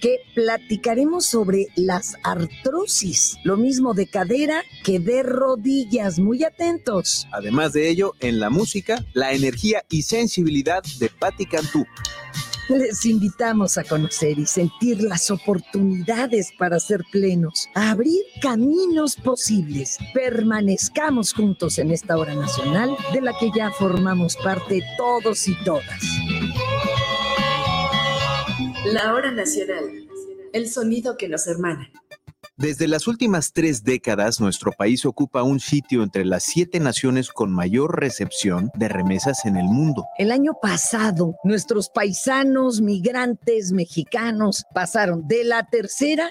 que platicaremos sobre las artrosis, lo mismo de cadera que de rodillas, muy atentos. Además de ello, en la música, la energía y sensibilidad de Patti Cantú. Les invitamos a conocer y sentir las oportunidades para ser plenos, a abrir caminos posibles. Permanezcamos juntos en esta hora nacional de la que ya formamos parte todos y todas. La hora nacional, el sonido que nos hermana. Desde las últimas tres décadas, nuestro país ocupa un sitio entre las siete naciones con mayor recepción de remesas en el mundo. El año pasado, nuestros paisanos migrantes mexicanos pasaron de la tercera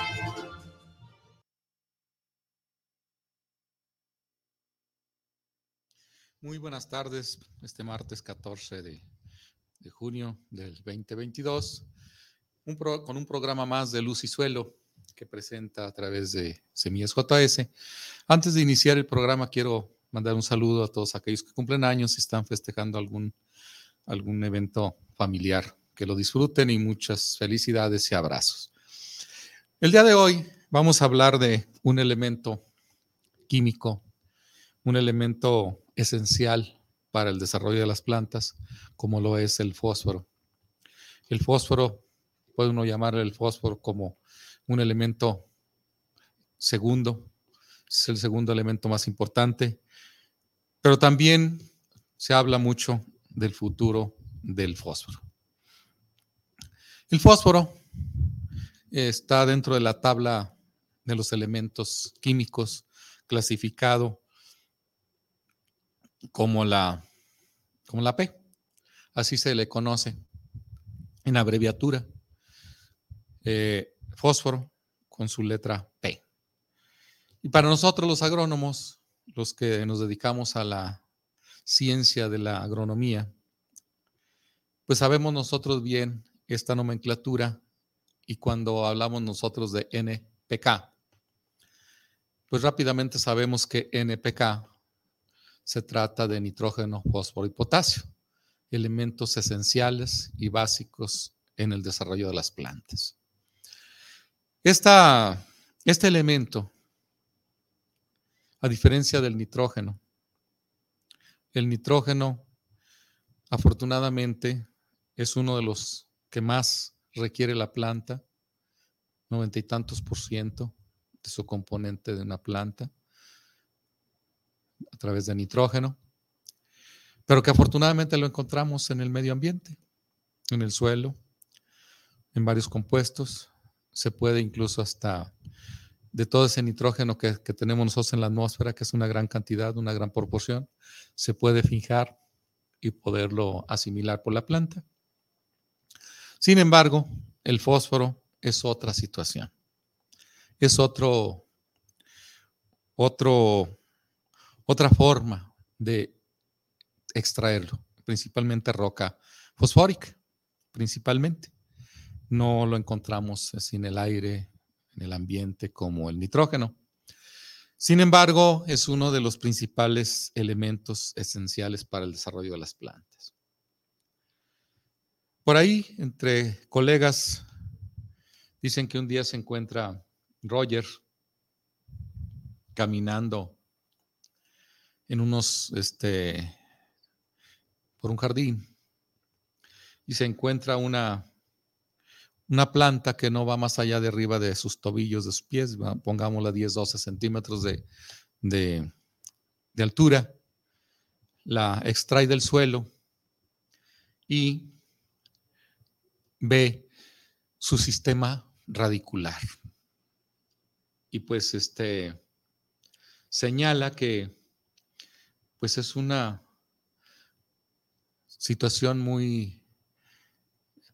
Muy buenas tardes, este martes 14 de, junio del 2022, con un programa más de Luz y Suelo que presenta a través de Semillas JS. Antes de iniciar el programa, quiero mandar un saludo a todos aquellos que cumplen años y están festejando algún, algún evento familiar. Que lo disfruten y muchas felicidades y abrazos. El día de hoy vamos a hablar de un elemento químico, un elemento esencial para el desarrollo de las plantas, como lo es el fósforo. El fósforo, puede uno llamar el fósforo como un elemento segundo, es el segundo elemento más importante, pero también se habla mucho del futuro del fósforo. El fósforo está dentro de la tabla de los elementos químicos clasificado como la, como la P. Así se le conoce en abreviatura. Eh, fósforo con su letra P. Y para nosotros los agrónomos, los que nos dedicamos a la ciencia de la agronomía, pues sabemos nosotros bien esta nomenclatura y cuando hablamos nosotros de NPK, pues rápidamente sabemos que NPK se trata de nitrógeno, fósforo y potasio, elementos esenciales y básicos en el desarrollo de las plantas. este elemento, a diferencia del nitrógeno, el nitrógeno afortunadamente es uno de los que más requiere la planta, noventa y tantos por ciento de su componente de una planta a través de nitrógeno, pero que afortunadamente lo encontramos en el medio ambiente, en el suelo, en varios compuestos. Se puede incluso hasta de todo ese nitrógeno que, tenemos nosotros en la atmósfera, que es una gran cantidad, una gran proporción, se puede fijar y poderlo asimilar por la planta. Sin embargo, el fósforo es otra situación. Es otro, otro otra forma de extraerlo, principalmente roca fosfórica, principalmente. No lo encontramos sin el aire, en el ambiente, como el nitrógeno. Sin embargo, es uno de los principales elementos esenciales para el desarrollo de las plantas. Por ahí, entre colegas, dicen que un día se encuentra Roger caminando en unos, este, por un jardín y se encuentra una, una planta que no va más allá de arriba de sus tobillos, de sus pies, pongámosla 10, 12 centímetros de, de, de altura, la extrae del suelo y ve su sistema radicular. Y pues este señala que pues es una situación muy,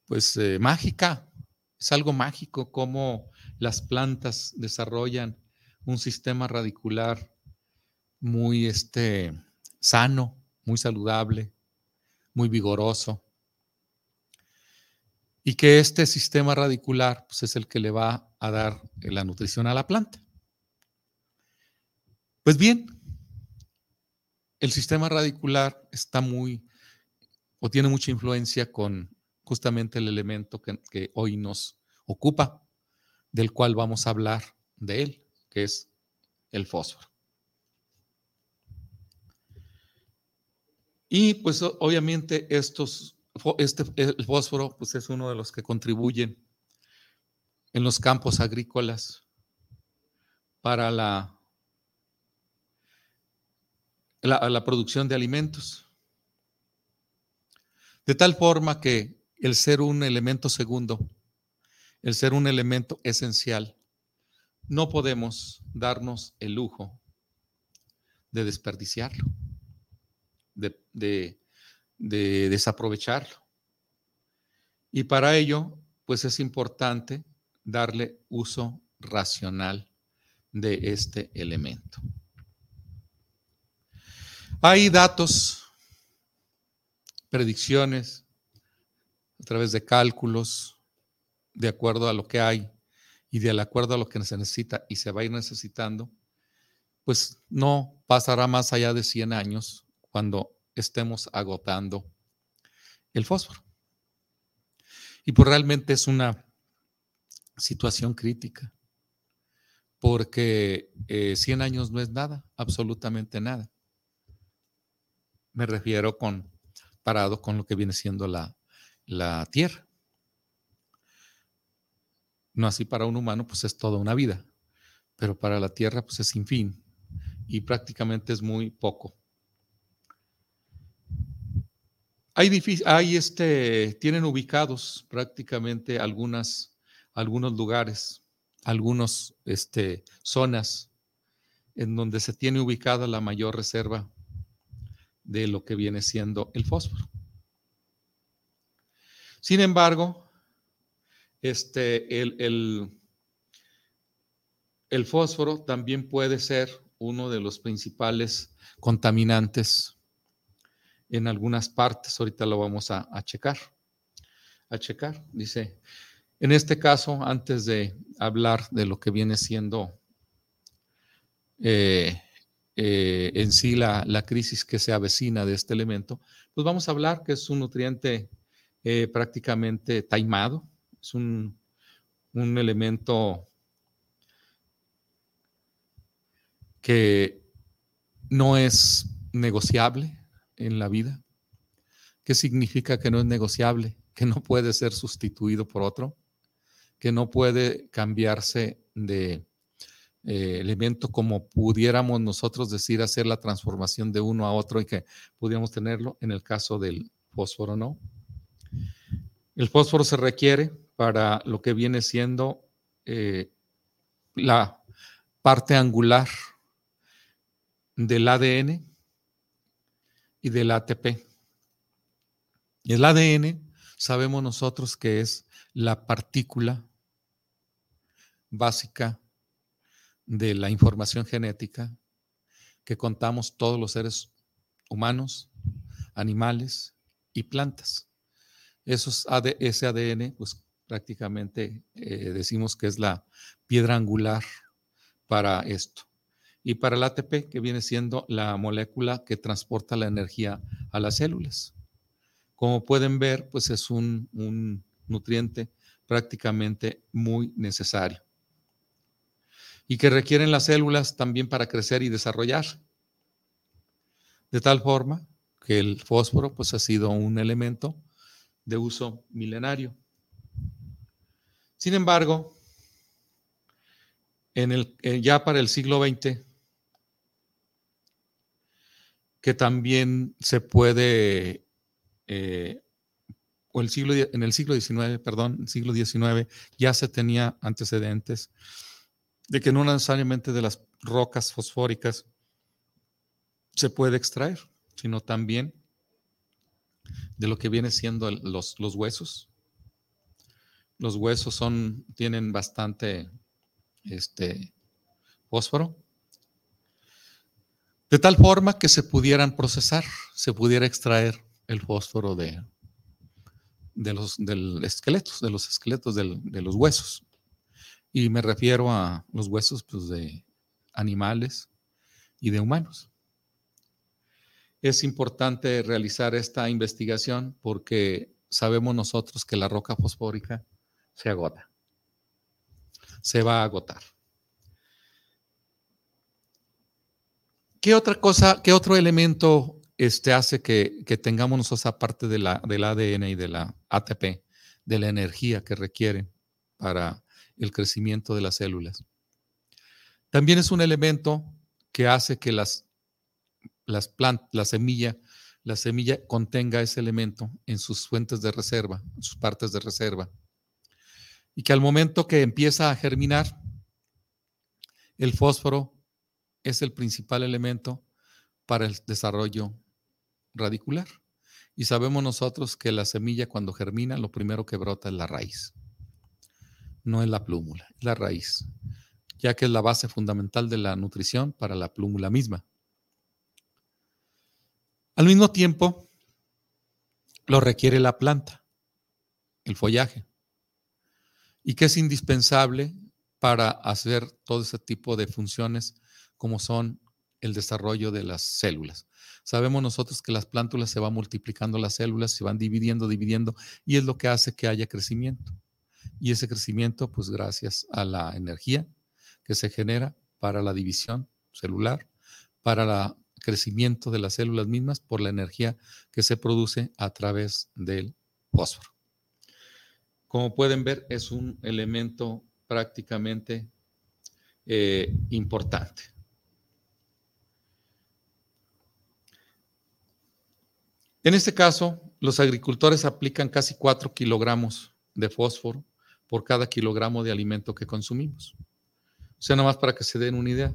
pues, eh, mágica. Es algo mágico como las plantas desarrollan un sistema radicular muy este, sano, muy saludable, muy vigoroso. Y que este sistema radicular pues, es el que le va a dar la nutrición a la planta. Pues bien, el sistema radicular está muy o tiene mucha influencia con justamente el elemento que, hoy nos ocupa, del cual vamos a hablar de él, que es el fósforo. Y pues obviamente estos, este, el fósforo pues es uno de los que contribuyen en los campos agrícolas para la, la, la producción de alimentos. De tal forma que el ser un elemento segundo, el ser un elemento esencial, no podemos darnos el lujo de desperdiciarlo de, desaprovecharlo. Y para ello, pues es importante darle uso racional de este elemento. Hay datos, predicciones, a través de cálculos, de acuerdo a lo que hay y de acuerdo a lo que se necesita y se va a ir necesitando, pues no pasará más allá de 100 años cuando estemos agotando el fósforo. Y pues realmente es una situación crítica, porque 100 eh, años no es nada, absolutamente nada. Me refiero con parado con lo que viene siendo la, la Tierra. No así para un humano, pues es toda una vida, pero para la Tierra, pues es sin fin y prácticamente es muy poco. Hay, este, tienen ubicados prácticamente algunas, algunos lugares, algunas este, zonas en donde se tiene ubicada la mayor reserva de lo que viene siendo el fósforo. Sin embargo, este, el, el, el fósforo también puede ser uno de los principales contaminantes en algunas partes. Ahorita lo vamos a, checar. A checar, dice. En este caso, antes de hablar de lo que viene siendo eh, eh, en sí la, crisis que se avecina de este elemento, pues vamos a hablar que es un nutriente eh, prácticamente taimado, es un, un elemento que no es negociable, en la vida? ¿Qué significa que no es negociable? Que no puede ser sustituido por otro, que no puede cambiarse de eh, elemento como pudiéramos nosotros decir hacer la transformación de uno a otro y que pudiéramos tenerlo en el caso del fósforo, ¿no? El fósforo se requiere para lo que viene siendo eh, la parte angular del ADN, y del ATP. El ADN sabemos nosotros que es la partícula básica de la información genética que contamos todos los seres humanos, animales y plantas. Esos ese ADN, pues prácticamente eh, decimos que es la piedra angular para esto y para el ATP, que viene siendo la molécula que transporta la energía a las células. Como pueden ver, pues es un, nutriente prácticamente muy necesario y que requieren las células también para crecer y desarrollar. De tal forma que el fósforo pues ha sido un elemento de uso milenario. Sin embargo, en el, eh, ya para el siglo XX que también se puede, eh, o el siglo, en el siglo XIX, perdón, siglo XIX, ya se tenía antecedentes de que no necesariamente de las rocas fosfóricas se puede extraer, sino también de lo que viene siendo los, los huesos. Los huesos son, tienen bastante este fósforo, de tal forma que se pudieran procesar, se pudiera extraer el fósforo de, de los del esqueletos, de los esqueletos de los huesos. Y me refiero a los huesos pues, de animales y de humanos. Es importante realizar esta investigación porque sabemos nosotros que la roca fosfórica se agota, se va a agotar. ¿Qué otra cosa, qué otro elemento este, hace que, tengamos nosotros parte de la, del ADN y de la ATP, de la energía que requiere para el crecimiento de las células? También es un elemento que hace que las, las plantas, la semilla, la semilla contenga ese elemento en sus fuentes de reserva, en sus partes de reserva. Y que al momento que empieza a germinar, el fósforo es el principal elemento para el desarrollo radicular. Y sabemos nosotros que la semilla cuando germina, lo primero que brota es la raíz. No es la plúmula, es la raíz, ya que es la base fundamental de la nutrición para la plúmula misma. Al mismo tiempo, lo requiere la planta, el follaje, y que es indispensable para hacer todo ese tipo de funciones como son el desarrollo de las células. Sabemos nosotros que las plántulas se van multiplicando las células, se van dividiendo, dividiendo, y es lo que hace que haya crecimiento. Y ese crecimiento, pues gracias a la energía que se genera para la división celular, para el crecimiento de las células mismas, por la energía que se produce a través del fósforo. Como pueden ver, es un elemento prácticamente eh, importante. En este caso, los agricultores aplican casi 4 kilogramos de fósforo por cada kilogramo de alimento que consumimos. O sea, nada más para que se den una idea.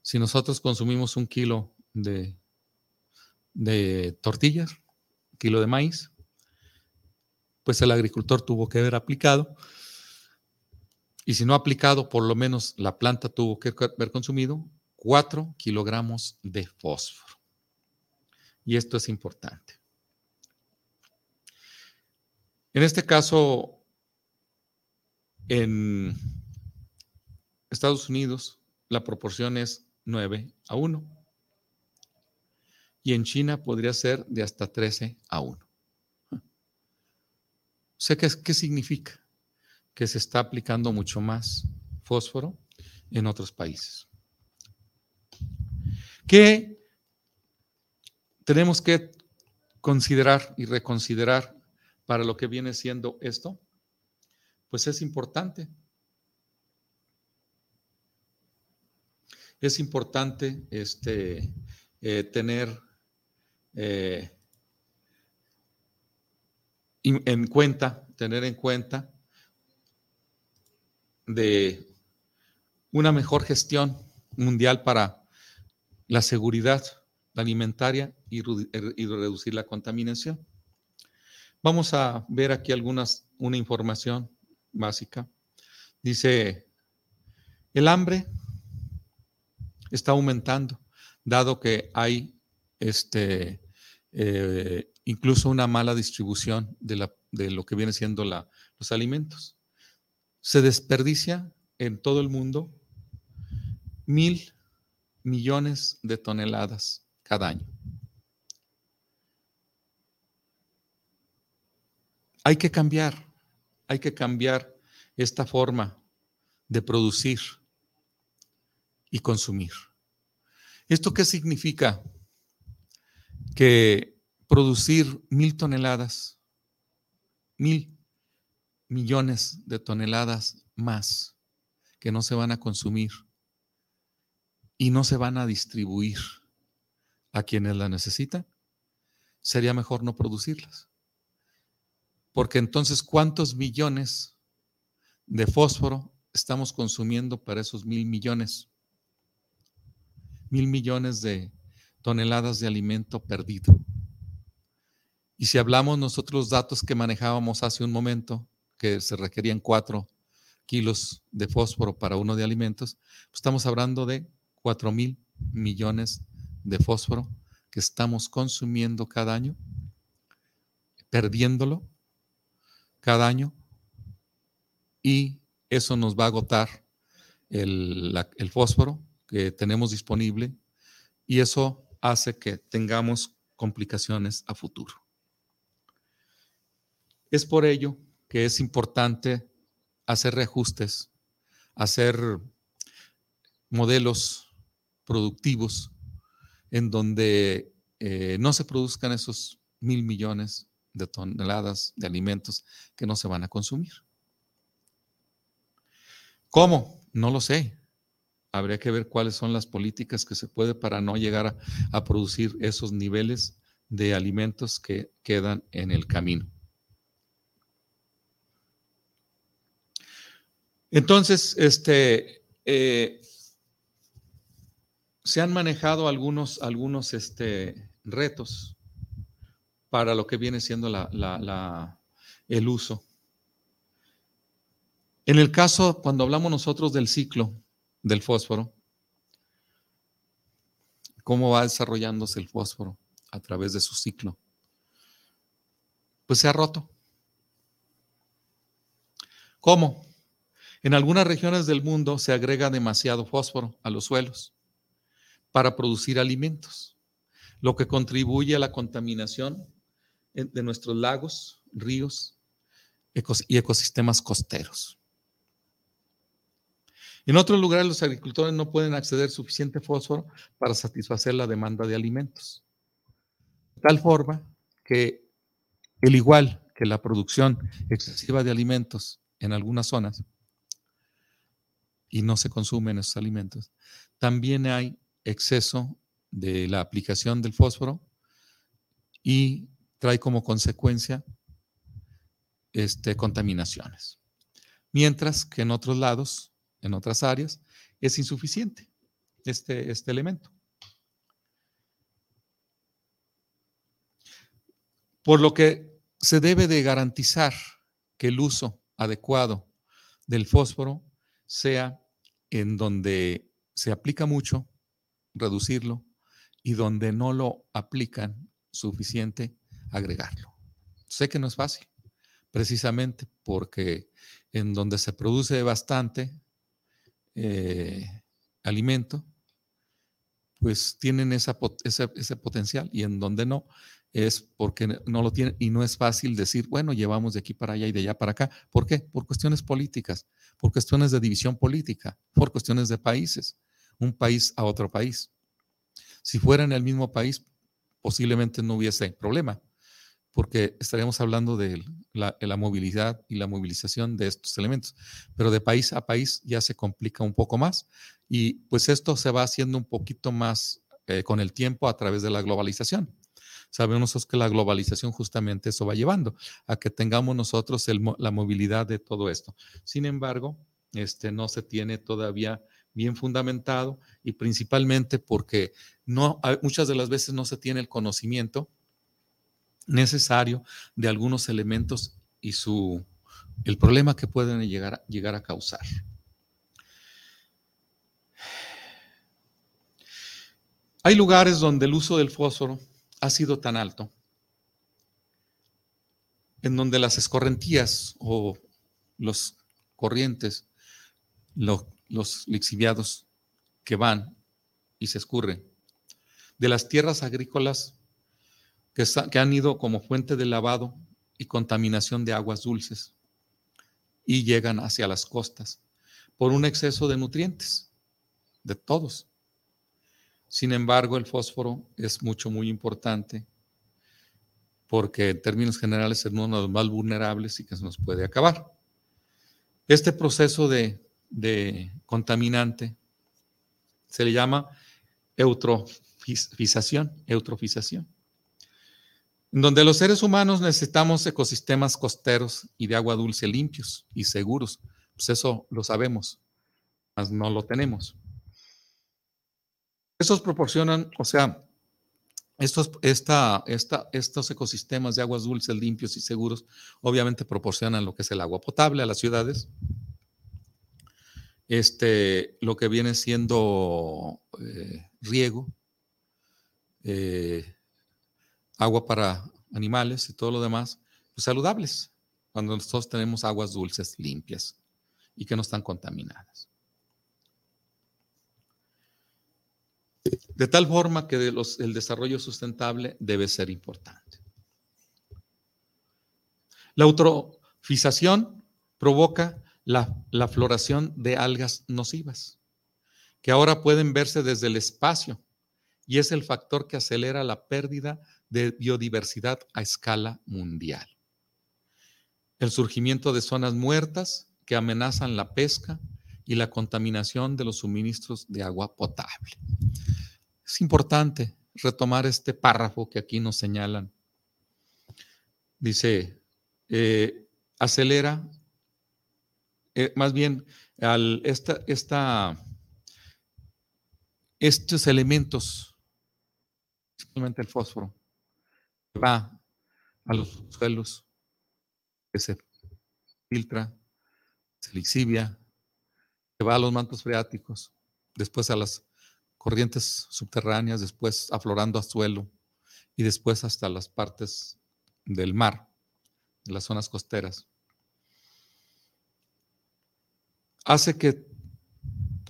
Si nosotros consumimos un kilo de, tortillas, un kilo de maíz, pues el agricultor tuvo que haber aplicado. Y si no aplicado, por lo menos la planta tuvo que haber consumido 4 kilogramos de fósforo. Y esto es importante. En este caso, en Estados Unidos, la proporción es 9 a 1. Y en China podría ser de hasta 13 a 1. ¿Sé qué, qué significa? Que se está aplicando mucho más fósforo en otros países. ¿Qué tenemos que considerar y reconsiderar para lo que viene siendo esto? Pues es importante. Es importante este, eh, tener eh, en cuenta, tener en cuenta de una mejor gestión mundial para la seguridad alimentaria y, y reducir la contaminación. Vamos a ver aquí algunas, una información básica. Dice, el hambre está aumentando, dado que hay este, eh, incluso una mala distribución de, de, lo que viene siendo la, los alimentos. Se desperdicia en todo el mundo mil millones de toneladas cada año. Hay que cambiar, hay que cambiar esta forma de producir y consumir. ¿Esto qué significa? Que producir mil toneladas, mil millones de toneladas más que no se van a consumir y no se van a distribuir a quienes la necesitan, sería mejor no producirlas. Porque entonces, ¿cuántos millones de fósforo estamos consumiendo para esos mil millones? Mil millones de toneladas de alimento perdido. Y si hablamos nosotros los datos que manejábamos hace un momento, que se requerían cuatro kilos de fósforo para uno de alimentos, pues estamos hablando de 4 mil millones de fósforo que estamos consumiendo cada año, perdiéndolo cada año, y eso nos va a agotar el, el fósforo que tenemos disponible y eso hace que tengamos complicaciones a futuro. Es por ello que es importante hacer reajustes, hacer modelos productivos en donde eh, no se produzcan esos mil millones de toneladas de alimentos que no se van a consumir. ¿Cómo? No lo sé. Habría que ver cuáles son las políticas que se puede para no llegar a producir esos niveles de alimentos que quedan en el camino. Entonces, este, eh, se han manejado algunos, algunos este, retos para lo que viene siendo el uso. En el caso, cuando hablamos nosotros del ciclo del fósforo, ¿cómo va desarrollándose el fósforo a través de su ciclo? Pues se ha roto. ¿Cómo? En algunas regiones del mundo se agrega demasiado fósforo a los suelos para producir alimentos, lo que contribuye a la contaminación de nuestros lagos, ríos y ecosistemas costeros. En otros lugares los agricultores no pueden acceder suficiente fósforo para satisfacer la demanda de alimentos. De tal forma que, el igual que la producción excesiva de alimentos en algunas zonas, y no se consumen esos alimentos. También hay exceso de la aplicación del fósforo y trae como consecuencia este, contaminaciones. Mientras que en otros lados, en otras áreas, es insuficiente este, este elemento. Por lo que se debe de garantizar que el uso adecuado del fósforo sea en donde se aplica mucho, reducirlo, y donde no lo aplican suficiente, agregarlo. Sé que no es fácil, precisamente porque en donde se produce bastante eh, alimento, pues tienen ese, ese, potencial y en donde no es porque no lo tienen y no es fácil decir, bueno, llevamos de aquí para allá y de allá para acá. ¿Por qué? Por cuestiones políticas por cuestiones de división política, por cuestiones de países, un país a otro país. Si fuera en el mismo país, posiblemente no hubiese problema, porque estaríamos hablando de la, movilidad y la movilización de estos elementos. Pero de país a país ya se complica un poco más y pues esto se va haciendo un poquito más eh, con el tiempo a través de la globalización. Sabemos que la globalización justamente eso va llevando a que tengamos nosotros la movilidad de todo esto. Sin embargo, este, no se tiene todavía bien fundamentado y principalmente porque no, muchas de las veces no se tiene el conocimiento necesario de algunos elementos y su, el problema que pueden llegar, llegar a causar. Hay lugares donde el uso del fósforo ha sido tan alto, en donde las escorrentías o los corrientes, los lixiviados que van y se escurren, de las tierras agrícolas que, han ido como fuente de lavado y contaminación de aguas dulces y llegan hacia las costas por un exceso de nutrientes, de todos. Sin embargo, el fósforo es mucho, muy importante porque en términos generales es uno de los más vulnerables y que se nos puede acabar. Este proceso de, contaminante se le llama eutrofización, eutrofización, donde los seres humanos necesitamos ecosistemas costeros y de agua dulce limpios y seguros. Pues eso lo sabemos, mas no lo tenemos. Estos proporcionan, o sea, estos, esta, esta, estos ecosistemas de aguas dulces, limpios y seguros, obviamente proporcionan lo que es el agua potable a las ciudades, este, lo que viene siendo eh, riego, eh, agua para animales y todo lo demás, pues saludables, cuando nosotros tenemos aguas dulces, limpias y que no están contaminadas. De tal forma que el desarrollo sustentable debe ser importante. La eutrofización provoca la, la floración de algas nocivas, que ahora pueden verse desde el espacio y es el factor que acelera la pérdida de biodiversidad a escala mundial. El surgimiento de zonas muertas que amenazan la pesca y la contaminación de los suministros de agua potable. Es importante retomar este párrafo que aquí nos señalan. Dice, eh, acelera, eh, más bien, al, esta, esta, estos elementos, principalmente el fósforo, va a los suelos, que se filtra, se lixivia, que va a los mantos freáticos, después a las corrientes subterráneas, después aflorando a suelo y después hasta las partes del mar, las zonas costeras. Hace que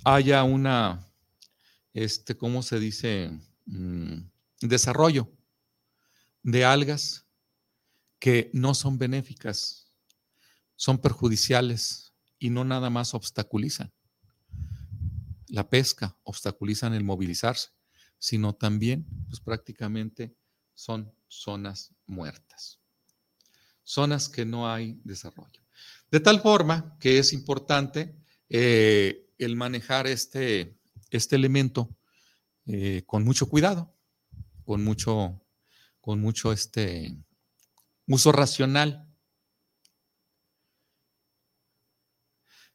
haya una, este, ¿cómo se dice? Mm, desarrollo de algas que no son benéficas, son perjudiciales y no nada más obstaculizan la pesca, obstaculizan el movilizarse, sino también, pues prácticamente son zonas muertas, zonas que no hay desarrollo. De tal forma que es importante eh, el manejar este, este elemento eh, con mucho cuidado, con mucho, con mucho este, uso racional.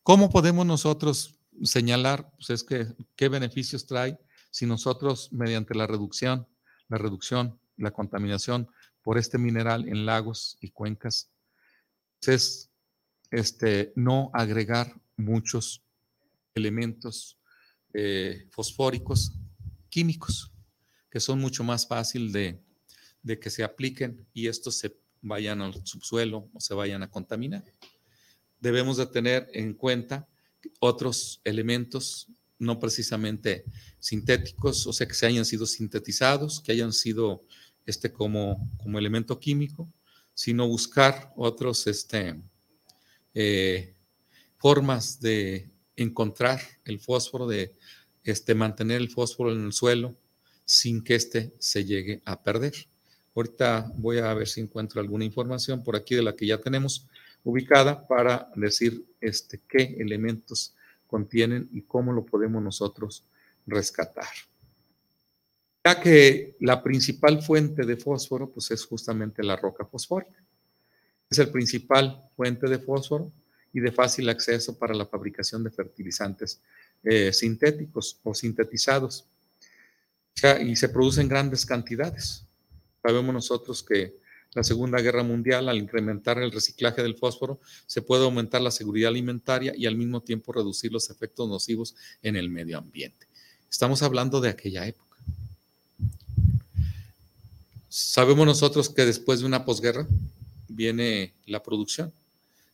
¿Cómo podemos nosotros señalar, pues es que qué beneficios trae si nosotros mediante la reducción, la reducción, la contaminación por este mineral en lagos y cuencas, es este, no agregar muchos elementos eh, fosfóricos químicos, que son mucho más fácil de, de que se apliquen y estos se vayan al subsuelo o se vayan a contaminar. Debemos de tener en cuenta otros elementos no precisamente sintéticos, o sea, que se hayan sido sintetizados, que hayan sido este, como, como elemento químico, sino buscar otros este, eh, formas de encontrar el fósforo, de este, mantener el fósforo en el suelo sin que éste se llegue a perder. Ahorita voy a ver si encuentro alguna información por aquí de la que ya tenemos, ubicada para decir este, qué elementos contienen y cómo lo podemos nosotros rescatar. Ya que la principal fuente de fósforo pues es justamente la roca fosfórica. Es el principal fuente de fósforo y de fácil acceso para la fabricación de fertilizantes eh, sintéticos o sintetizados. y se produce en grandes cantidades. Sabemos nosotros que la Segunda Guerra Mundial, al incrementar el reciclaje del fósforo, se puede aumentar la seguridad alimentaria y al mismo tiempo reducir los efectos nocivos en el medio ambiente. Estamos hablando de aquella época. Sabemos nosotros que después de una posguerra viene la producción.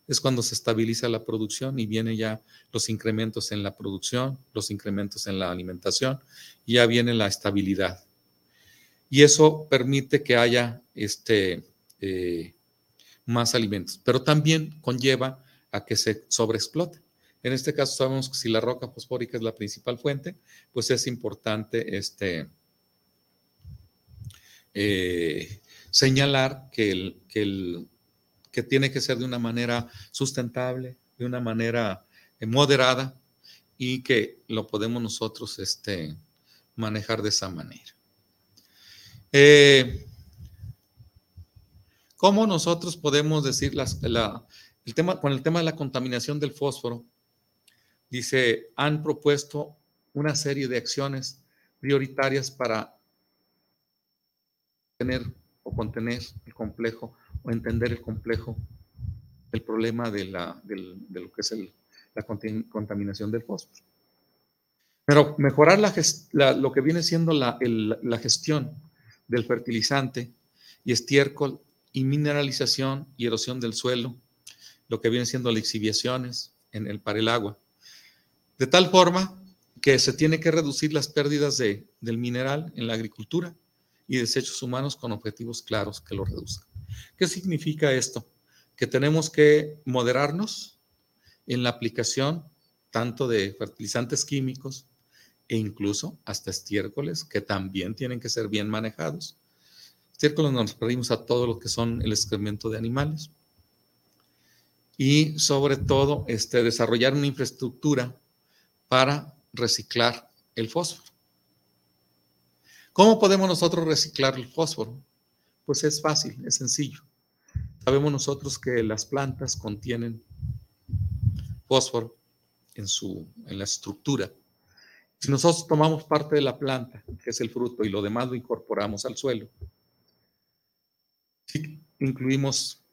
Es cuando se estabiliza la producción y vienen ya los incrementos en la producción, los incrementos en la alimentación, y ya viene la estabilidad. Y eso permite que haya este, eh, más alimentos, pero también conlleva a que se sobreexplote. En este caso sabemos que si la roca fosfórica es la principal fuente, pues es importante este, eh, señalar que, que, el, que tiene que ser de una manera sustentable, de una manera eh, moderada y que lo podemos nosotros este, manejar de esa manera. Eh, ¿Cómo nosotros podemos decir el tema, con el tema de la contaminación del fósforo? Dice, han propuesto una serie de acciones prioritarias para tener o contener el complejo o entender el complejo, el problema de, la, de lo que es el, la contaminación del fósforo. Pero mejorar lo que viene siendo la, la gestión del fertilizante y estiércol y mineralización y erosión del suelo, lo que viene siendo lixiviaciones en el, para el agua. De tal forma que se tiene que reducir las pérdidas de, del mineral en la agricultura y desechos humanos con objetivos claros que lo reduzcan. ¿Qué significa esto? Que tenemos que moderarnos en la aplicación tanto de fertilizantes químicos e incluso hasta estiércoles que también tienen que ser bien manejados. Estiércoles nos referimos a todo lo que son el excremento de animales y sobre todo este, desarrollar una infraestructura para reciclar el fósforo. ¿Cómo podemos nosotros reciclar el fósforo? Pues es fácil, es sencillo. Sabemos nosotros que las plantas contienen fósforo en, su, en la estructura. Si nosotros tomamos parte de la planta, que es el fruto, y lo demás lo incorporamos al suelo, si incluimos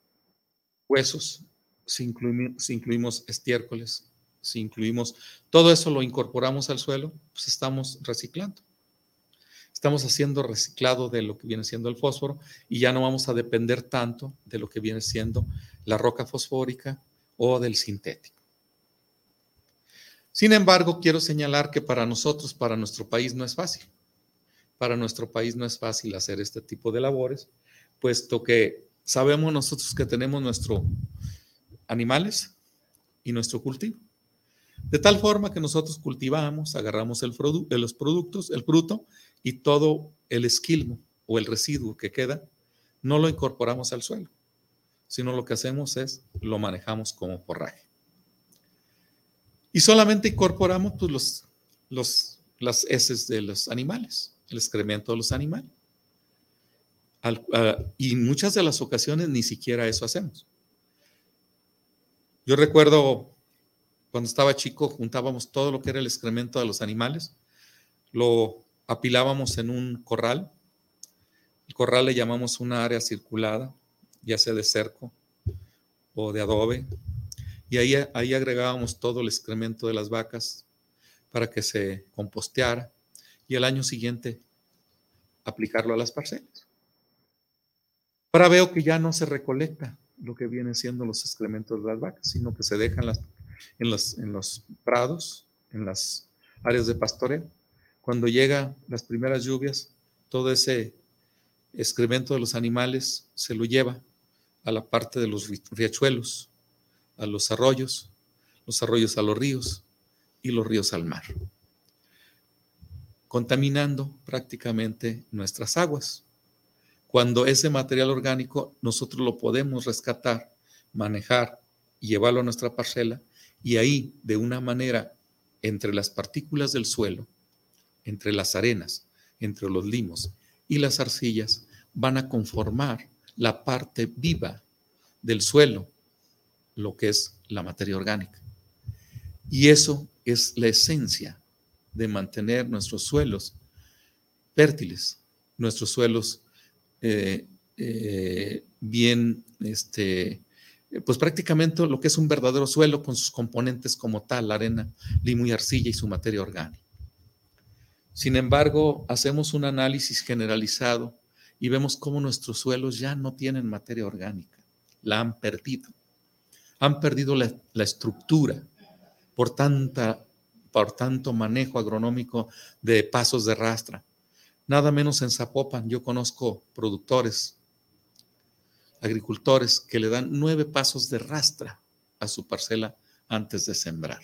huesos, si incluimos, estiércoles, si incluimos todo eso, lo incorporamos al suelo, pues estamos reciclando estamos haciendo reciclado de lo que viene siendo el fósforo y ya no vamos a depender tanto de lo que viene siendo la roca fosfórica o del sintético. Sin embargo, quiero señalar que para nosotros, para nuestro país no es fácil. Para nuestro país no es fácil hacer este tipo de labores, puesto que sabemos nosotros que tenemos nuestros animales y nuestro cultivo. De tal forma que nosotros cultivamos, agarramos el de los productos, el fruto, y todo el esquilmo o el residuo que queda, no lo incorporamos al suelo, sino lo que hacemos es lo manejamos como forraje. Y solamente incorporamos pues, los, los, las heces de los animales, el excremento de los animales. y en muchas de las ocasiones ni siquiera eso hacemos. Yo recuerdo cuando estaba chico, juntábamos todo lo que era el excremento de los animales, lo apilábamos en un corral. El corral le llamamos una área circulada, ya sea de cerco o de adobe. Y ahí, ahí agregábamos todo el excremento de las vacas para que se composteara y el año siguiente aplicarlo a las parcelas. Ahora veo que ya no se recolecta lo que vienen siendo los excrementos de las vacas, sino que se dejan las, en, los, en los prados, en las áreas de pastoreo cuando llegan las primeras lluvias, todo ese excremento de los animales se lo lleva a la parte de los riachuelos, a los arroyos, los arroyos a los ríos y los ríos al mar, contaminando prácticamente nuestras aguas. Cuando ese material orgánico nosotros lo podemos rescatar, manejar y llevarlo a nuestra parcela y ahí de una manera entre las partículas del suelo entre las arenas, entre los limos y las arcillas, van a conformar la parte viva del suelo, lo que es la materia orgánica. Y eso es la esencia de mantener nuestros suelos fértiles, nuestros suelos eh, eh, bien, este, pues prácticamente lo que es un verdadero suelo con sus componentes como tal, arena, limo y arcilla y su materia orgánica. Sin embargo, hacemos un análisis generalizado y vemos cómo nuestros suelos ya no tienen materia orgánica, la han perdido. Han perdido la, estructura por, tanta, por tanto manejo agronómico de pasos de rastra. Nada menos en Zapopan, yo conozco productores, agricultores que le dan nueve pasos de rastra a su parcela antes de sembrar.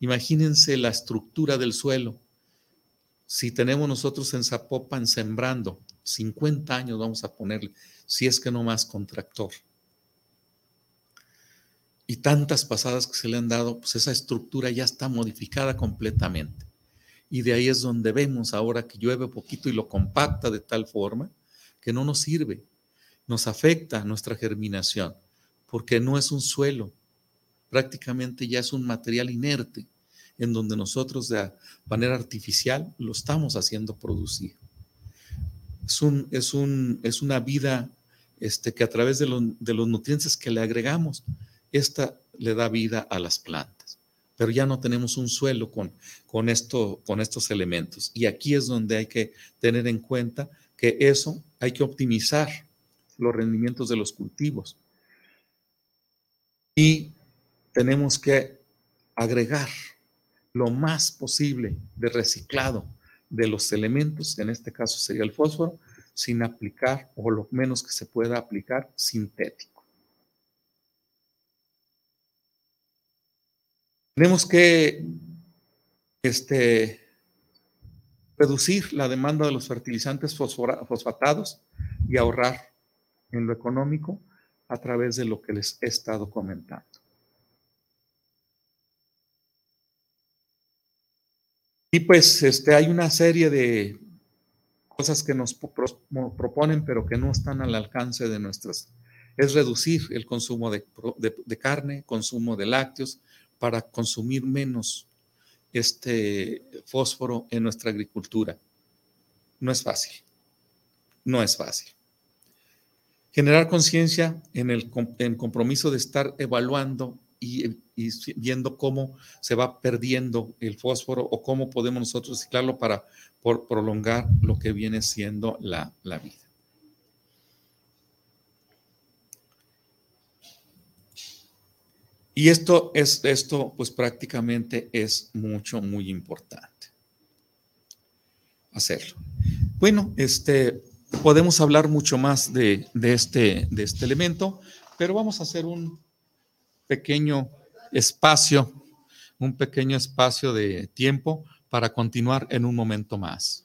Imagínense la estructura del suelo si tenemos nosotros en Zapopan sembrando 50 años, vamos a ponerle, si es que no más con tractor. Y tantas pasadas que se le han dado, pues esa estructura ya está modificada completamente. Y de ahí es donde vemos ahora que llueve poquito y lo compacta de tal forma que no nos sirve, nos afecta nuestra germinación, porque no es un suelo, prácticamente ya es un material inerte en donde nosotros de manera artificial lo estamos haciendo producir. Es, un, es, un, es una vida este, que a través de, de los nutrientes que le agregamos, esta le da vida a las plantas. pero ya no tenemos un suelo con, con, esto, con estos elementos. Y aquí es donde hay que tener en cuenta que eso hay que optimizar los rendimientos de los cultivos. Y tenemos que agregar lo más posible de reciclado de los elementos, en este caso sería el fósforo, sin aplicar o lo menos que se pueda aplicar sintético. Tenemos que este, reducir la demanda de los fertilizantes fosfatados y ahorrar en lo económico a través de lo que les he estado comentando. Y pues este, hay una serie de cosas que nos proponen, pero que no están al alcance de nuestras. Es reducir el consumo de, carne, consumo de lácteos, para consumir menos este fósforo en nuestra agricultura. No es fácil. No es fácil. Generar conciencia en el en compromiso de estar evaluando y, viendo cómo se va perdiendo el fósforo o cómo podemos nosotros reciclarlo para prolongar lo que viene siendo la, la vida. Y esto es, esto pues prácticamente es mucho, muy importante hacerlo. Bueno, este, podemos hablar mucho más de, de, este, de este elemento, pero vamos a hacer un, pequeño espacio, un pequeño espacio de tiempo para continuar en un momento más.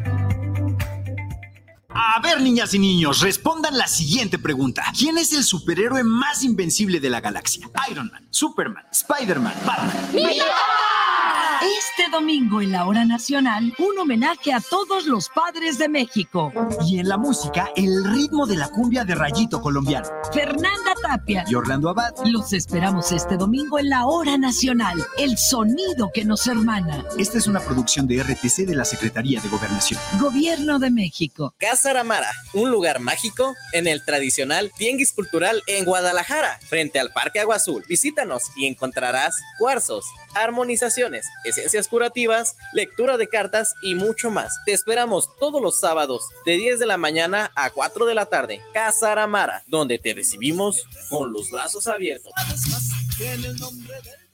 A ver, niñas y niños, respondan la siguiente pregunta. ¿Quién es el superhéroe más invencible de la galaxia? Iron Man, Superman, Spider-Man, Batman. ¡Mira! Este domingo en la hora nacional, un homenaje a todos los padres de México. Y en la música, el ritmo de la cumbia de Rayito colombiano. Fernanda Tapia y Orlando Abad. Los esperamos este domingo en la hora nacional. El sonido que nos hermana. Esta es una producción de RTC de la Secretaría de Gobernación. Gobierno de México. Casa Aramara, un lugar mágico en el tradicional Tianguis Cultural en Guadalajara, frente al Parque Agua Azul. Visítanos y encontrarás cuarzos, armonizaciones, esencias curativas, lectura de cartas y mucho más. Te esperamos todos los sábados de 10 de la mañana a 4 de la tarde. Casa Aramara, donde te recibimos con los brazos abiertos.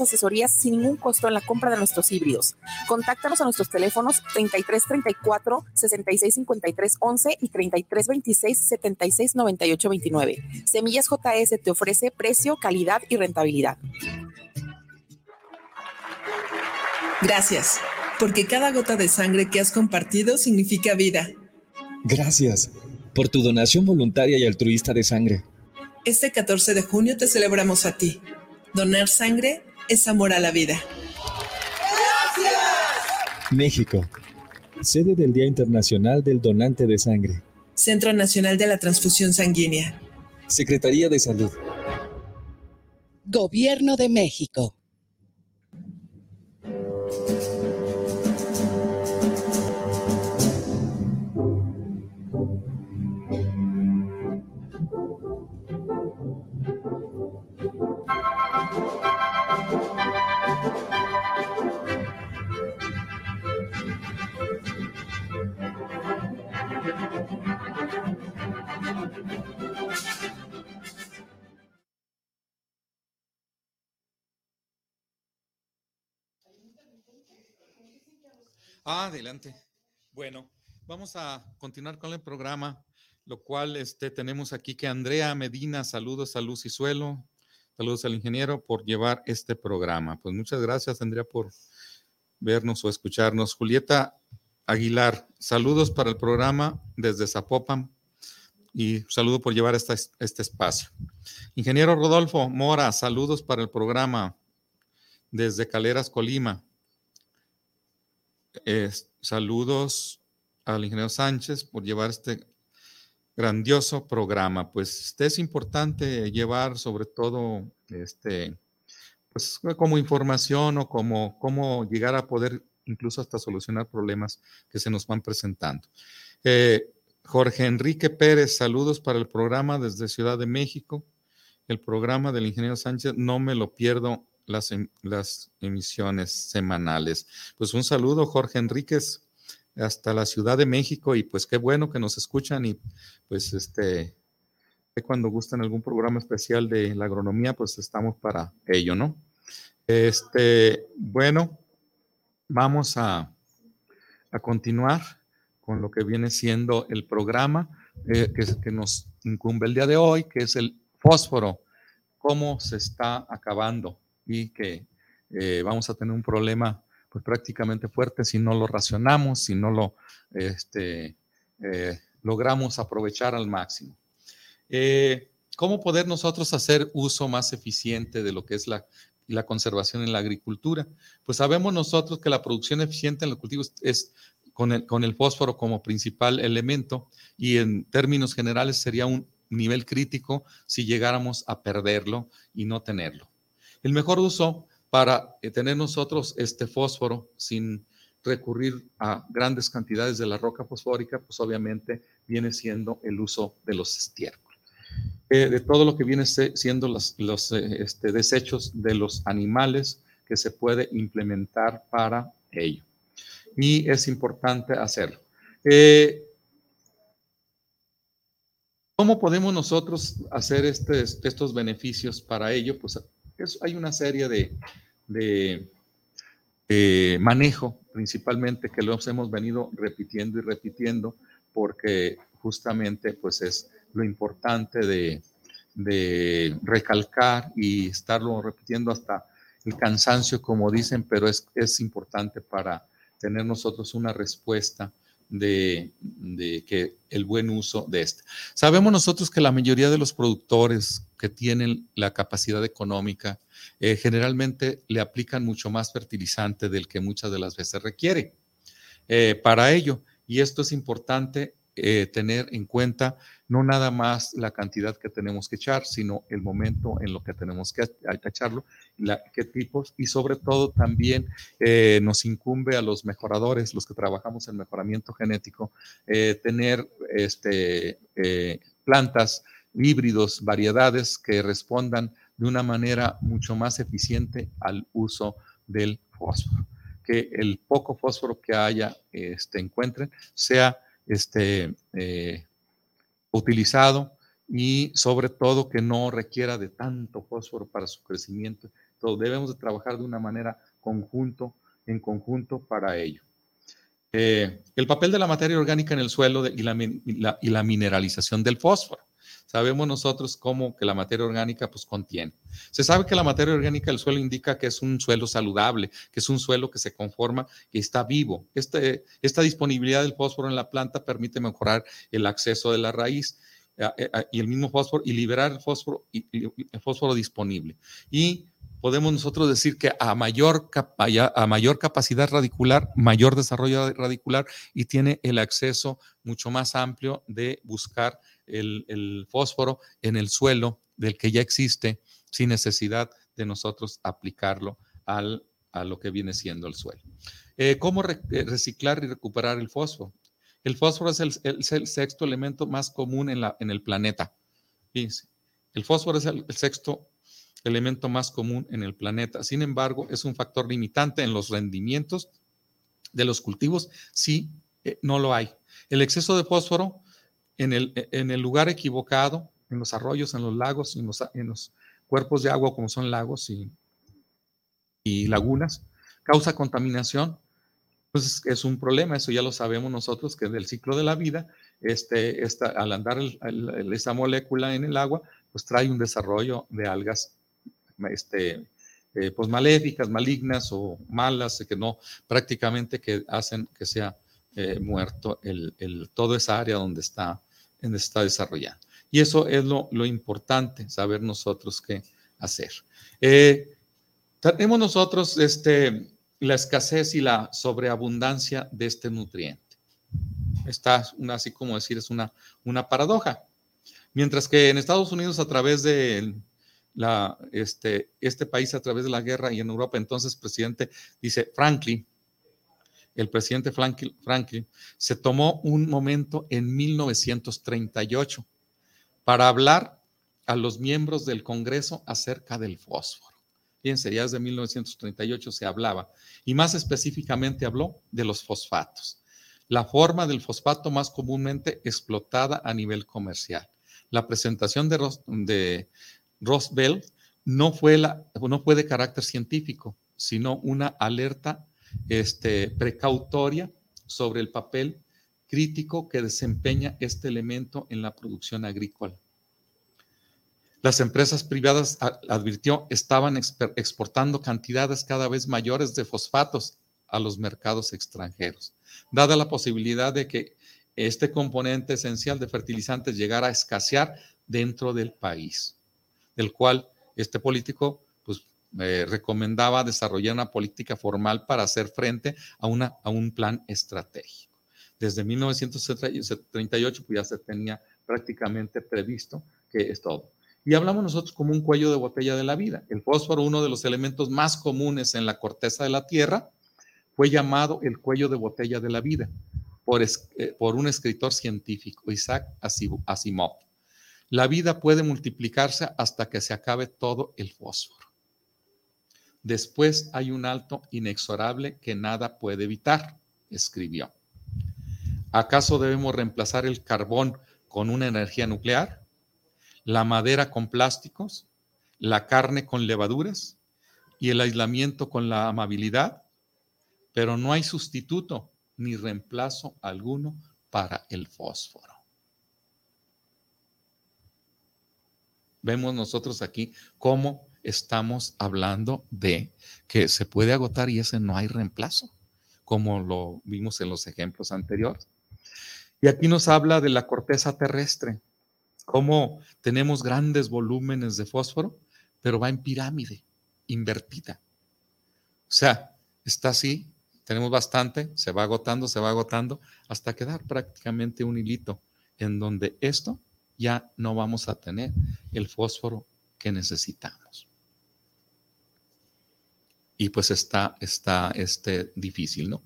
asesorías sin ningún costo en la compra de nuestros híbridos. Contáctanos a nuestros teléfonos 3334 6653 11 y 3326 76 98 29. Semillas JS te ofrece precio, calidad y rentabilidad. Gracias, porque cada gota de sangre que has compartido significa vida. Gracias por tu donación voluntaria y altruista de sangre. Este 14 de junio te celebramos a ti. Donar sangre es amor a la vida. ¡Gracias! México, sede del Día Internacional del Donante de Sangre. Centro Nacional de la Transfusión Sanguínea. Secretaría de Salud. Gobierno de México. Adelante. Bueno, vamos a continuar con el programa, lo cual este, tenemos aquí que Andrea Medina, saludos a Luz y Suelo, saludos al ingeniero por llevar este programa. Pues muchas gracias, Andrea, por vernos o escucharnos. Julieta Aguilar, saludos para el programa desde Zapopan y saludo por llevar este espacio. Ingeniero Rodolfo Mora, saludos para el programa desde Caleras, Colima. Saludos al ingeniero Sánchez por llevar este grandioso programa. Pues este es importante llevar sobre todo este, pues como información o como cómo llegar a poder incluso hasta solucionar problemas que se nos van presentando. Eh, Jorge Enrique Pérez, saludos para el programa desde Ciudad de México. El programa del ingeniero Sánchez, no me lo pierdo las, em, las emisiones semanales. Pues un saludo, Jorge Enríquez, hasta la Ciudad de México y pues qué bueno que nos escuchan y pues este, cuando gustan algún programa especial de la agronomía, pues estamos para ello, ¿no? Este, bueno, vamos a, continuar con lo que viene siendo el programa eh, que, nos incumbe el día de hoy, que es el fósforo, cómo se está acabando y que eh, vamos a tener un problema pues prácticamente fuerte si no lo racionamos, si no lo este, eh, logramos aprovechar al máximo. ¿Cómo poder nosotros hacer uso más eficiente de lo que es la la conservación en la agricultura. Pues sabemos nosotros que la producción eficiente en los cultivos es con el, con el fósforo como principal elemento y en términos generales sería un nivel crítico si llegáramos a perderlo y no tenerlo. El mejor uso para eh, tener nosotros este fósforo sin recurrir a grandes cantidades de la roca fosfórica, pues obviamente viene siendo el uso de los estiércoles. Eh, de todo lo que viene siendo los, eh, este, desechos de los animales que se puede implementar para ello. Y es importante hacerlo. ¿Cómo podemos nosotros hacer este, estos beneficios para ello? Pues hay una serie de, de manejo, principalmente, que los hemos venido repitiendo y repitiendo, porque justamente pues es lo importante de, recalcar y estarlo repitiendo hasta el cansancio, como dicen, pero es, es importante para tener nosotros una respuesta de, que el buen uso de este. Sabemos nosotros que la mayoría de los productores que tienen la capacidad económica eh, generalmente le aplican mucho más fertilizante del que muchas de las veces requiere eh, para ello. Y esto es importante eh, tener en cuenta no nada más la cantidad que tenemos que echar, sino el momento en lo que tenemos que echarlo, qué tipos y sobre todo también eh, nos incumbe a los mejoradores, los que trabajamos en mejoramiento genético, eh, tener este, plantas, híbridos, variedades que respondan de una manera mucho más eficiente al uso del fósforo. Que el poco fósforo que haya, este, encuentren, sea este, eh, utilizado y sobre todo que no requiera de tanto fósforo para su crecimiento. Entonces debemos de trabajar de una manera conjunto, en conjunto para ello. Eh, el papel de la materia orgánica en el suelo y, la, mineralización del fósforo. Sabemos nosotros cómo que la materia orgánica pues contiene. Se sabe que la materia orgánica del suelo indica que es un suelo saludable, que es un suelo que se conforma, que está vivo. Este, esta disponibilidad del fósforo en la planta permite mejorar el acceso de la raíz eh, eh, y el mismo fósforo y liberar el fósforo disponible. Y podemos nosotros decir que a mayor, a mayor capacidad radicular, mayor desarrollo radicular y tiene el acceso mucho más amplio de buscar el, fósforo en el suelo del que ya existe sin necesidad de nosotros aplicarlo al, a lo que viene siendo el suelo. Eh, ¿Cómo eh, reciclar y recuperar el fósforo? El fósforo es el, sexto elemento más común en, la, en el planeta. El fósforo es el, sexto elemento más común en el planeta. Sin embargo, es un factor limitante en los rendimientos de los cultivos si eh, no lo hay. El exceso de fósforo en el, en el lugar equivocado, en los arroyos, en los lagos, en los, en los cuerpos de agua como son lagos y, lagunas, causa contaminación pues es un problema, eso ya lo sabemos nosotros, que del ciclo de la vida, este, esta, al andar esa molécula en el agua, pues trae un desarrollo de algas este, eh, pues maléficas, malignas o malas, que no, prácticamente que hacen que sea eh, muerto el, esa área donde está, está desarrollando. Y eso es lo, importante, saber nosotros qué hacer. Eh, tenemos nosotros este, la escasez y la sobreabundancia de este nutriente. Está una, así como decir, es una, una paradoja. Mientras que en Estados Unidos, a través de la, este, este país, a través de la guerra y en Europa, entonces presidente dice Franklin, el presidente Franklin, se tomó un momento en 1938 para hablar a los miembros del Congreso acerca del fósforo. Fíjense, ya desde 1938 se hablaba, y más específicamente habló de los fosfatos, la forma del fosfato más comúnmente explotada a nivel comercial. La presentación de, de Roosevelt no fue, no fue de carácter científico, sino una alerta este, precautoria sobre el papel crítico que desempeña este elemento en la producción agrícola. Las empresas privadas, advirtió, estaban exportando cantidades cada vez mayores de fosfatos a los mercados extranjeros, dada la posibilidad de que este componente esencial de fertilizantes llegara a escasear dentro del país, del cual este político recomendaba desarrollar una política formal para hacer frente a, un plan estratégico. Desde 1938 pues, ya se tenía prácticamente previsto que es todo. Y hablamos nosotros como un cuello de botella de la vida. El fósforo, uno de los elementos más comunes en la corteza de la Tierra, fue llamado el cuello de botella de la vida por, eh, por un escritor científico, Isaac Asimov. La vida puede multiplicarse hasta que se acabe todo el fósforo. Después hay un alto inexorable que nada puede evitar, escribió. ¿Acaso debemos reemplazar el carbón con una energía nuclear? la madera con plásticos, la carne con levaduras y el aislamiento con la amabilidad, pero no hay sustituto ni reemplazo alguno para el fósforo. Vemos nosotros aquí cómo estamos hablando de que se puede agotar y ese no hay reemplazo, como lo vimos en los ejemplos anteriores. Y aquí nos habla de la corteza terrestre cómo tenemos grandes volúmenes de fósforo, pero va en pirámide, invertida. O sea, está así, tenemos bastante, se va agotando, se va agotando, hasta quedar prácticamente un hilito en donde esto ya no vamos a tener el fósforo que necesitamos. Y pues está, está este, difícil, ¿no?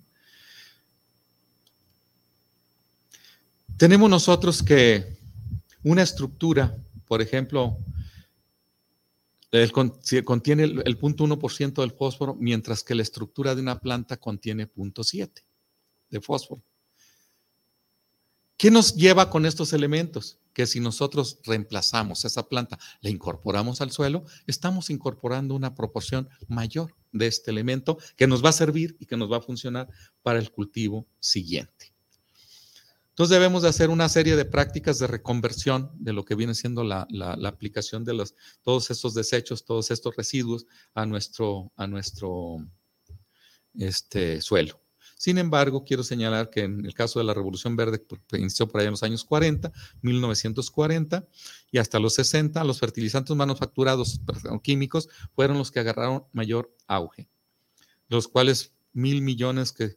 Tenemos nosotros que una estructura, por ejemplo, contiene el, el punto 1% del fósforo, mientras que la estructura de una planta contiene 0.7 de fósforo. ¿Qué nos lleva con estos elementos? Que si nosotros reemplazamos esa planta, la incorporamos al suelo, estamos incorporando una proporción mayor de este elemento que nos va a servir y que nos va a funcionar para el cultivo siguiente. Entonces debemos de hacer una serie de prácticas de reconversión de lo que viene siendo la, aplicación de los, todos estos desechos, todos estos residuos a nuestro, a nuestro este, suelo. Sin embargo, quiero señalar que en el caso de la Revolución Verde, que pues, inició por allá en los años 40, 1940 y hasta los 60, los fertilizantes manufacturados químicos fueron los que agarraron mayor auge, los cuales mil millones que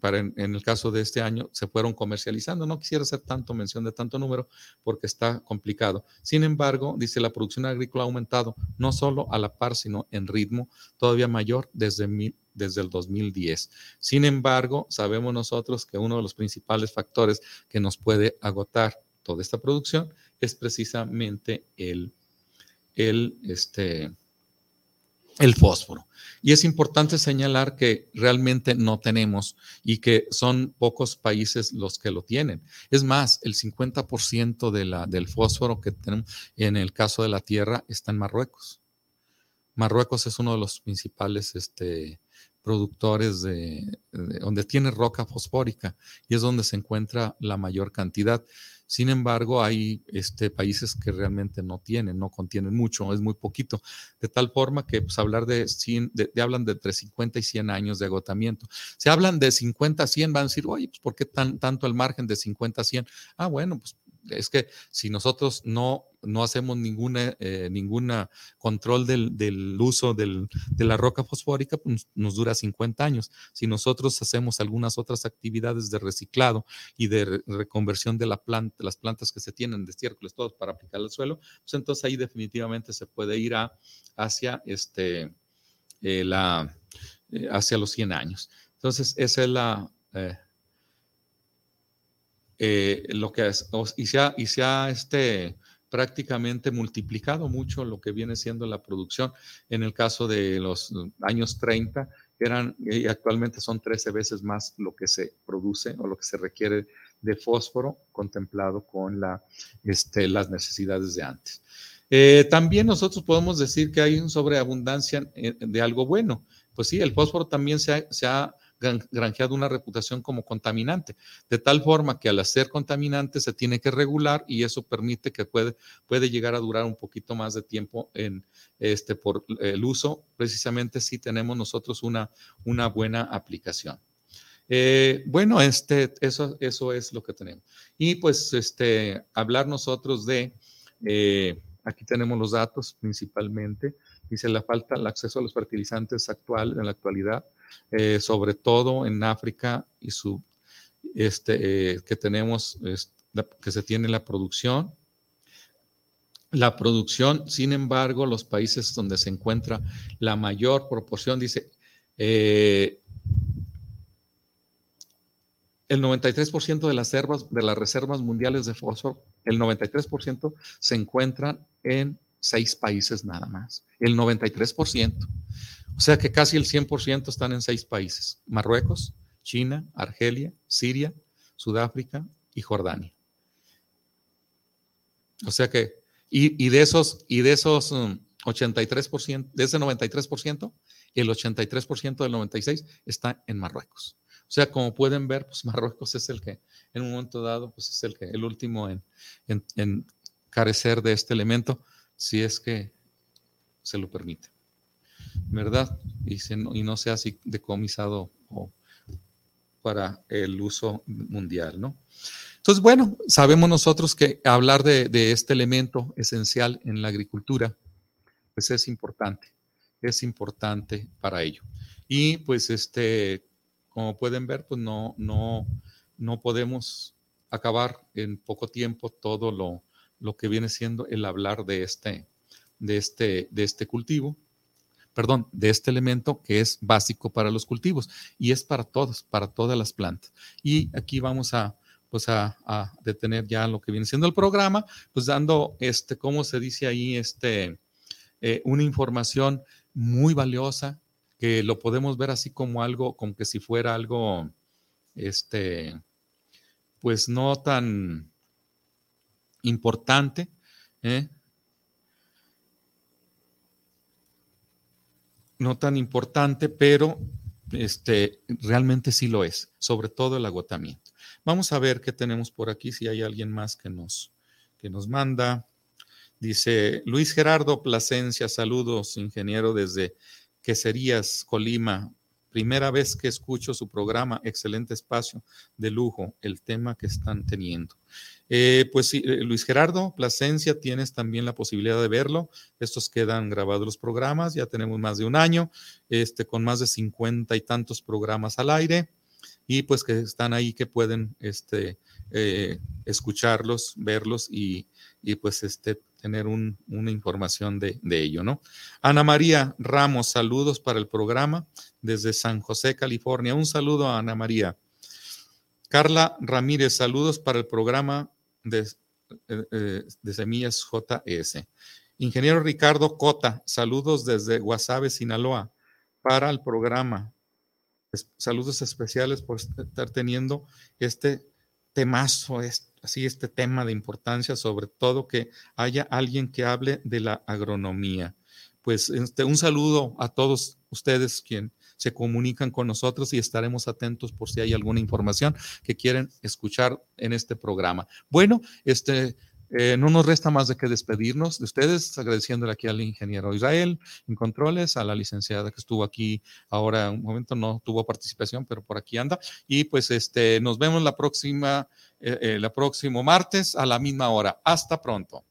para en, el caso de este año se fueron comercializando. No quisiera hacer tanto mención de tanto número porque está complicado. Sin embargo, dice la producción agrícola ha aumentado no solo a la par, sino en ritmo todavía mayor desde, desde el 2010. Sin embargo, sabemos nosotros que uno de los principales factores que nos puede agotar toda esta producción es precisamente el, el, este, el fósforo. Y es importante señalar que realmente no tenemos y que son pocos países los que lo tienen. Es más, el 50% de del fósforo que tenemos en el caso de la Tierra está en Marruecos. Marruecos es uno de los principales este, productores de, donde tiene roca fosfórica y es donde se encuentra la mayor cantidad. Sin embargo, hay este, países que realmente no tienen, no contienen mucho, es muy poquito, de tal forma que pues, hablar de, 100, de, hablan de entre 50 y 100 años de agotamiento. Se hablan de 50 a 100, van a decir, oye, pues ¿por qué tan, tanto el margen de 50 a 100? Ah, bueno, pues es que si nosotros no, no hacemos ninguna, eh, ninguna control del, del uso del, de la roca fosfórica, pues nos dura 50 años. Si nosotros hacemos algunas otras actividades de reciclado y de reconversión de la planta, las plantas que se tienen de estiércoles, todos para aplicar al suelo, pues entonces ahí definitivamente se puede ir a, hacia, este, eh, la, eh, hacia los 100 años. Entonces, esa es la... Eh, lo que y se ha, este, prácticamente multiplicado mucho lo que viene siendo la producción. En el caso de los años 30, eran, y actualmente son 13 veces más lo que se produce o lo que se requiere de fósforo contemplado con este, las necesidades de antes. Eh, también nosotros podemos decir que hay una sobreabundancia eh, de algo bueno. Pues sí, el fósforo también se se ha granjeado una reputación como contaminante, de tal forma que al ser contaminante se tiene que regular y eso permite que puede, puede llegar a durar un poquito más de tiempo en este, por el uso, precisamente si tenemos nosotros una, una buena aplicación. Eh, bueno, este, eso, eso es lo que tenemos. Y pues este, hablar nosotros de, eh, aquí tenemos los datos principalmente, dice la falta, el acceso a los fertilizantes actual, en la actualidad, eh, sobre todo en África y su, este, eh, que tenemos, que se tiene la producción. La producción, sin embargo, los países donde se encuentra la mayor proporción, dice, eh, el 93% de las, reservas, de las reservas mundiales de fósforo, el 93% se encuentran en seis países nada más. El 93%. O sea que casi el 100% están en seis países. Marruecos, China, Argelia, Siria, Sudáfrica y Jordania. O sea que, y, de esos, y de esos 83%, um, de ese 93%, el 83% del 96% está en Marruecos. O sea, como pueden ver, pues Marruecos es el que, en un momento dado, pues es el que, el último en, en carecer de este elemento, si es que se lo permite. ¿verdad? Y, y no sea así decomisado para el uso mundial, ¿no? Entonces, bueno, sabemos nosotros que hablar de, este elemento esencial en la agricultura, pues es importante, es importante para ello. Y pues este, como pueden ver, pues no, no, no podemos acabar en poco tiempo todo lo, lo que viene siendo el hablar de este, de este, de este cultivo perdón, de este elemento que es básico para los cultivos y es para todos, para todas las plantas. Y aquí vamos a, pues a, detener ya lo que viene siendo el programa, pues dando, este, como se dice ahí, este, eh, una información muy valiosa que lo podemos ver así como algo, como que si fuera algo, este, pues no tan importante, ¿eh? no tan importante, pero este, realmente sí lo es, sobre todo el agotamiento. Vamos a ver qué tenemos por aquí, si hay alguien más que nos, que nos manda. Dice Luis Gerardo Plasencia, saludos, ingeniero desde Queserías, Colima. Primera vez que escucho su programa, excelente espacio de lujo, el tema que están teniendo. Eh, pues sí, eh, Luis Gerardo Plasencia, tienes también la posibilidad de verlo. Estos quedan grabados los programas, ya tenemos más de un año, este, con más de cincuenta y tantos programas al aire y pues que están ahí que pueden este, eh, escucharlos, verlos y, y, pues este, tener un, una información de, de, ello, ¿no? Ana María Ramos, saludos para el programa desde San José, California. Un saludo a Ana María. Carla Ramírez, saludos para el programa de, eh, eh, de Semillas JS. Ingeniero Ricardo Cota, saludos desde Guasave, Sinaloa, para el programa saludos especiales por estar teniendo este temazo, así este tema de importancia, sobre todo que haya alguien que hable de la agronomía. pues este, un saludo a todos ustedes quien se comunican con nosotros y estaremos atentos por si hay alguna información que quieren escuchar en este programa. Bueno, este eh, no nos resta más de que despedirnos de ustedes, agradeciéndole aquí al ingeniero Israel en controles, a la licenciada que estuvo aquí ahora un momento, no tuvo participación, pero por aquí anda. Y pues este, nos vemos la próxima, eh, eh, la próximo martes a la misma hora. Hasta pronto.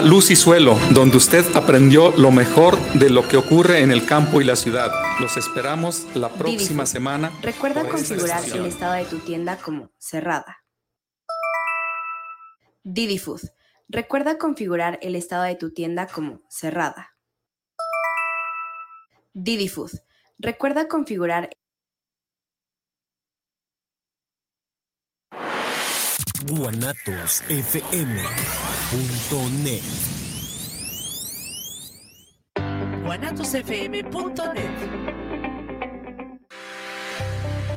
Luz y Suelo, donde usted aprendió lo mejor de lo que ocurre en el campo y la ciudad. Los esperamos la próxima semana. Recuerda configurar el estado de tu tienda como cerrada. Didi Food. Recuerda configurar el estado de tu tienda como cerrada. Didi Food. Recuerda configurar guanatosfm.net. guanatosfm.net